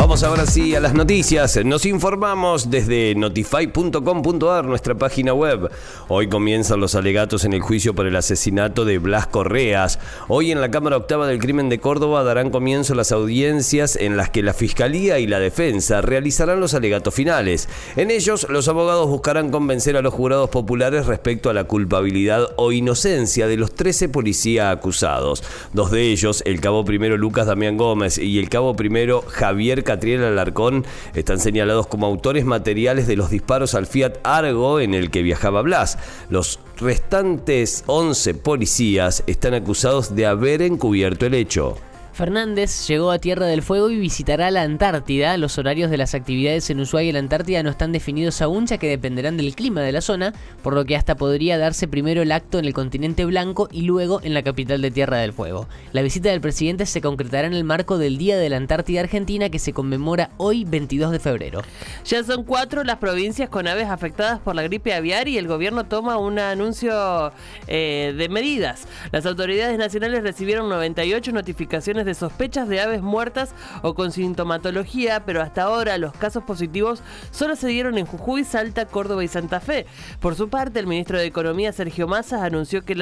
Vamos ahora sí a las noticias. Nos informamos desde notify.com.ar, nuestra página web. Hoy comienzan los alegatos en el juicio por el asesinato de Blas Correas. Hoy en la Cámara Octava del Crimen de Córdoba darán comienzo las audiencias en las que la Fiscalía y la Defensa realizarán los alegatos finales. En ellos, los abogados buscarán convencer a los jurados populares respecto a la culpabilidad o inocencia de los 13 policías acusados. Dos de ellos, el cabo primero Lucas Damián Gómez y el cabo primero Javier Catriel Alarcón están señalados como autores materiales de los disparos al Fiat Argo en el que viajaba Blas. Los restantes 11 policías están acusados de haber encubierto el hecho. Fernández llegó a Tierra del Fuego y visitará la Antártida. Los horarios de las actividades en Ushuaia y la Antártida no están definidos aún, ya que dependerán del clima de la zona, por lo que hasta podría darse primero el acto en el continente blanco y luego en la capital de Tierra del Fuego. La visita del presidente se concretará en el marco del Día de la Antártida Argentina que se conmemora hoy 22 de febrero. Ya son cuatro las provincias con aves afectadas por la gripe aviar y el gobierno toma un anuncio eh, de medidas. Las autoridades nacionales recibieron 98 notificaciones de sospechas de aves muertas o con sintomatología, pero hasta ahora los casos positivos solo se dieron en Jujuy, Salta, Córdoba y Santa Fe. Por su parte, el ministro de Economía, Sergio Massa, anunció, que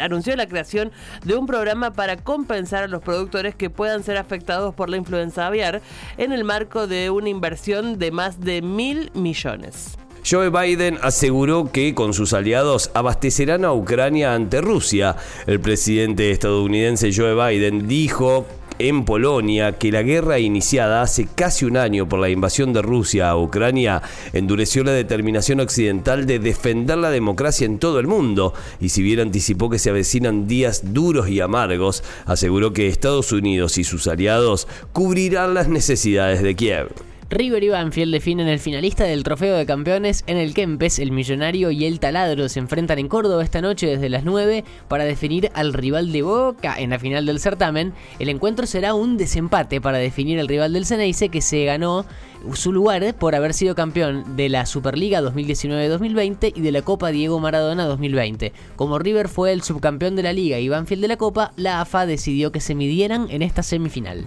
anunció la creación de un programa para compensar a los productores que puedan ser afectados por la influenza aviar en el marco de una inversión de más de mil millones. Joe Biden aseguró que con sus aliados abastecerán a Ucrania ante Rusia. El presidente estadounidense Joe Biden dijo en Polonia que la guerra iniciada hace casi un año por la invasión de Rusia a Ucrania endureció la determinación occidental de defender la democracia en todo el mundo y si bien anticipó que se avecinan días duros y amargos, aseguró que Estados Unidos y sus aliados cubrirán las necesidades de Kiev. River y Banfield definen el finalista del Trofeo de Campeones en el Kempes, el Millonario y el Taladro se enfrentan en Córdoba esta noche desde las 9 para definir al rival de Boca en la final del certamen. El encuentro será un desempate para definir al rival del Ceneice que se ganó su lugar por haber sido campeón de la Superliga 2019-2020 y de la Copa Diego Maradona 2020. Como River fue el subcampeón de la liga y Banfield de la Copa, la AFA decidió que se midieran en esta semifinal.